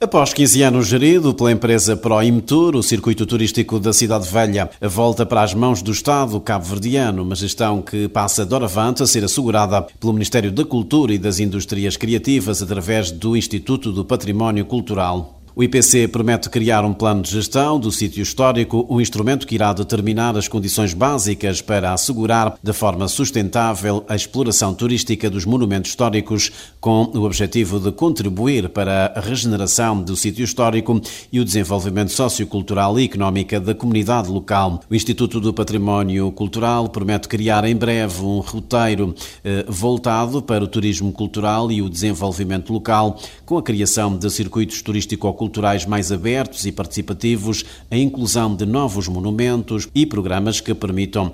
Após 15 anos gerido pela empresa ProImtour, o circuito turístico da Cidade Velha volta para as mãos do Estado cabo-verdiano, uma gestão que passa doravante a ser assegurada pelo Ministério da Cultura e das Indústrias Criativas através do Instituto do Património Cultural. O IPC promete criar um plano de gestão do sítio histórico, um instrumento que irá determinar as condições básicas para assegurar de forma sustentável a exploração turística dos monumentos históricos, com o objetivo de contribuir para a regeneração do sítio histórico e o desenvolvimento sociocultural e económico da comunidade local. O Instituto do Património Cultural promete criar em breve um roteiro eh, voltado para o turismo cultural e o desenvolvimento local, com a criação de circuitos turístico-culturais culturais mais abertos e participativos, a inclusão de novos monumentos e programas que permitam uh,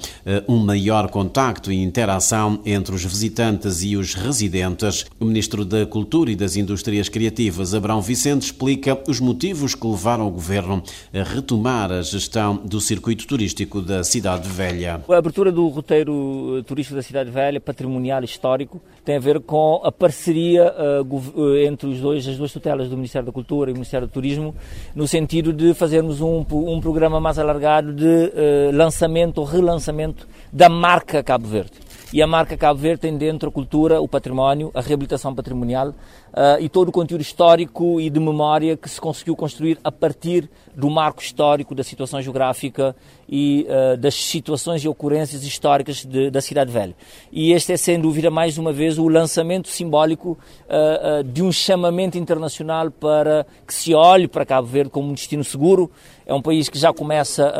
um maior contacto e interação entre os visitantes e os residentes. O Ministro da Cultura e das Indústrias Criativas, Abrão Vicente, explica os motivos que levaram o Governo a retomar a gestão do circuito turístico da Cidade Velha. A abertura do roteiro turístico da Cidade Velha, patrimonial e histórico, tem a ver com a parceria uh, entre os dois, as duas tutelas do Ministério da Cultura e o Ministério do Turismo, no sentido de fazermos um, um programa mais alargado de uh, lançamento ou relançamento da marca Cabo Verde. E a marca Cabo Verde tem dentro a cultura, o património, a reabilitação patrimonial uh, e todo o conteúdo histórico e de memória que se conseguiu construir a partir do marco histórico, da situação geográfica e uh, das situações e ocorrências históricas de, da Cidade Velha. E este é, sem dúvida, mais uma vez, o lançamento simbólico uh, de um chamamento internacional para que se olhe para Cabo Verde como um destino seguro. É um país que já começa,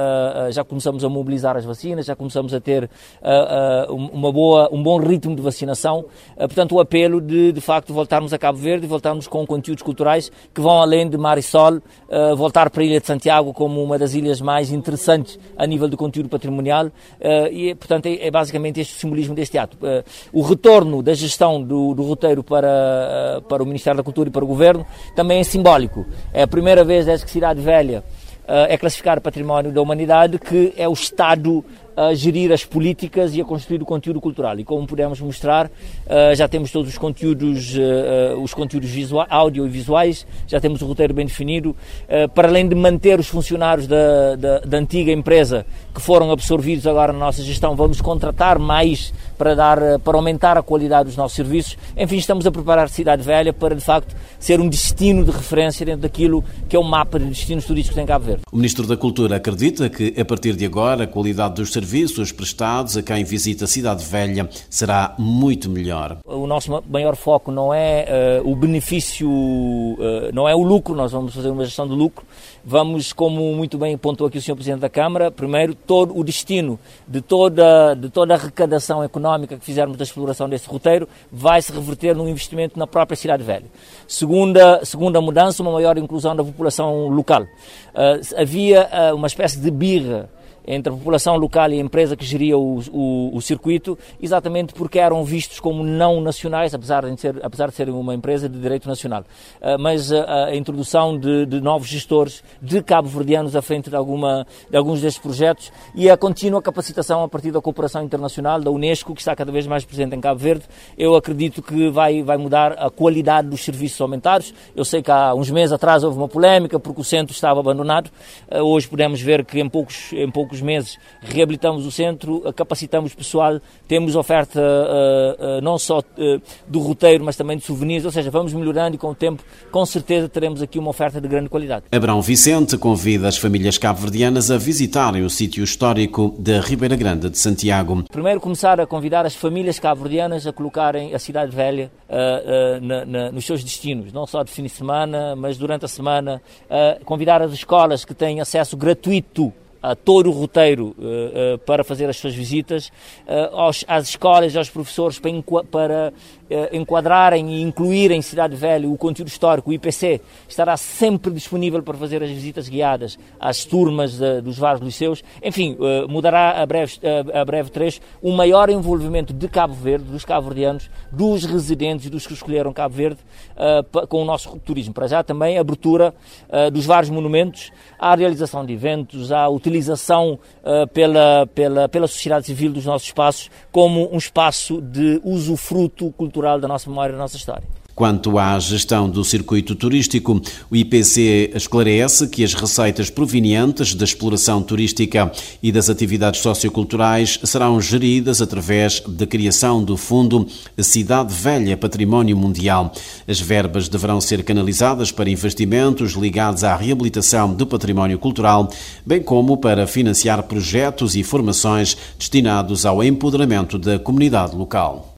já começamos a mobilizar as vacinas, já começamos a ter uma boa, um bom ritmo de vacinação. portanto, o apelo de, de facto, voltarmos a Cabo Verde voltarmos com conteúdos culturais que vão além de mar e sol, voltar para a Ilha de Santiago como uma das ilhas mais interessantes a nível do conteúdo patrimonial uh, e, portanto, é, é, basicamente este o simbolismo deste ato. O retorno da gestão do, do roteiro para, para o Ministério da Cultura e para o Governo também é simbólico. É a primeira vez desde que Cidade Velha é classificar património da humanidade que é o Estado a gerir as políticas e a construir o conteúdo cultural. E como pudemos mostrar, uh, já temos todos os conteúdos, uh, os conteúdos áudio e visuais, já temos o roteiro bem definido, para além de manter os funcionários da, da, da, antiga empresa que foram absorvidos agora na nossa gestão, vamos contratar mais para, dar, para aumentar a qualidade dos nossos serviços. Enfim, estamos a preparar a Cidade Velha para, de facto, ser um destino de referência dentro daquilo que é o mapa de destinos turísticos em Cabo Verde. O Ministro da Cultura acredita que, a partir de agora, a qualidade dos serviços prestados a quem visita a Cidade Velha será muito melhor. O nosso maior foco não é uh, o benefício, uh, não é o lucro, nós vamos fazer uma gestão de lucro, vamos, como muito bem apontou aqui o Sr. Presidente da Câmara, primeiro, todo o destino de toda, de toda a arrecadação económica que fizermos da exploração desse roteiro vai se reverter num investimento na própria Cidade Velha. Segunda, segunda mudança, uma maior inclusão da população local. Uh, havia uma espécie de birra entre a população local e a empresa que geria o, o, o, circuito, exatamente porque eram vistos como não nacionais, apesar de, ser, apesar de serem uma empresa de direito nacional. Uh, mas a, a introdução de, de, novos gestores de cabo-verdianos à frente de, alguma, de alguns destes projetos e a contínua capacitação a partir da cooperação internacional, da Unesco, que está cada vez mais presente em Cabo Verde, eu acredito que vai, vai mudar a qualidade dos serviços aumentados. Eu sei que há uns meses atrás houve uma polémica porque o centro estava abandonado. Uh, hoje podemos ver que em poucos, em poucos poucos meses reabilitamos o centro, capacitamos pessoal, temos oferta uh, uh, não só uh, do roteiro, mas também de souvenirs, ou seja, vamos melhorando e com o tempo, com certeza, teremos aqui uma oferta de grande qualidade. Abrão Vicente convida as famílias cabo-verdianas a visitarem o sítio histórico da Ribeira Grande de Santiago. Primeiro, começar a convidar as famílias cabo-verdianas a colocarem a Cidade Velha na, na, nos seus destinos, não só de fim de semana, mas durante a semana, convidar as escolas que têm acesso gratuito a todo o roteiro uh, uh, para fazer as suas visitas, aos, às escolas aos professores para, enquadrarem e incluírem em Cidade Velha o conteúdo histórico. O IPC estará sempre disponível para fazer as visitas guiadas às turmas dos vários liceus. Enfim, mudará a breve, a breve trecho o maior envolvimento de Cabo Verde, dos cabo-verdianos, dos residentes e dos que escolheram Cabo Verde com o nosso turismo. Para já também a abertura dos vários monumentos, à realização de eventos, à utilização utilização uh, pela, pela, pela sociedade civil dos nossos espaços como um espaço de usufruto cultural da nossa memória da nossa história. Quanto à gestão do circuito turístico, o IPC esclarece que as receitas provenientes da exploração turística e das atividades socioculturais serão geridas através da criação do Fundo Cidade Velha Património Mundial. As verbas deverão ser canalizadas para investimentos ligados à reabilitação do património cultural, bem como para financiar projetos e formações destinados ao empoderamento da comunidade local.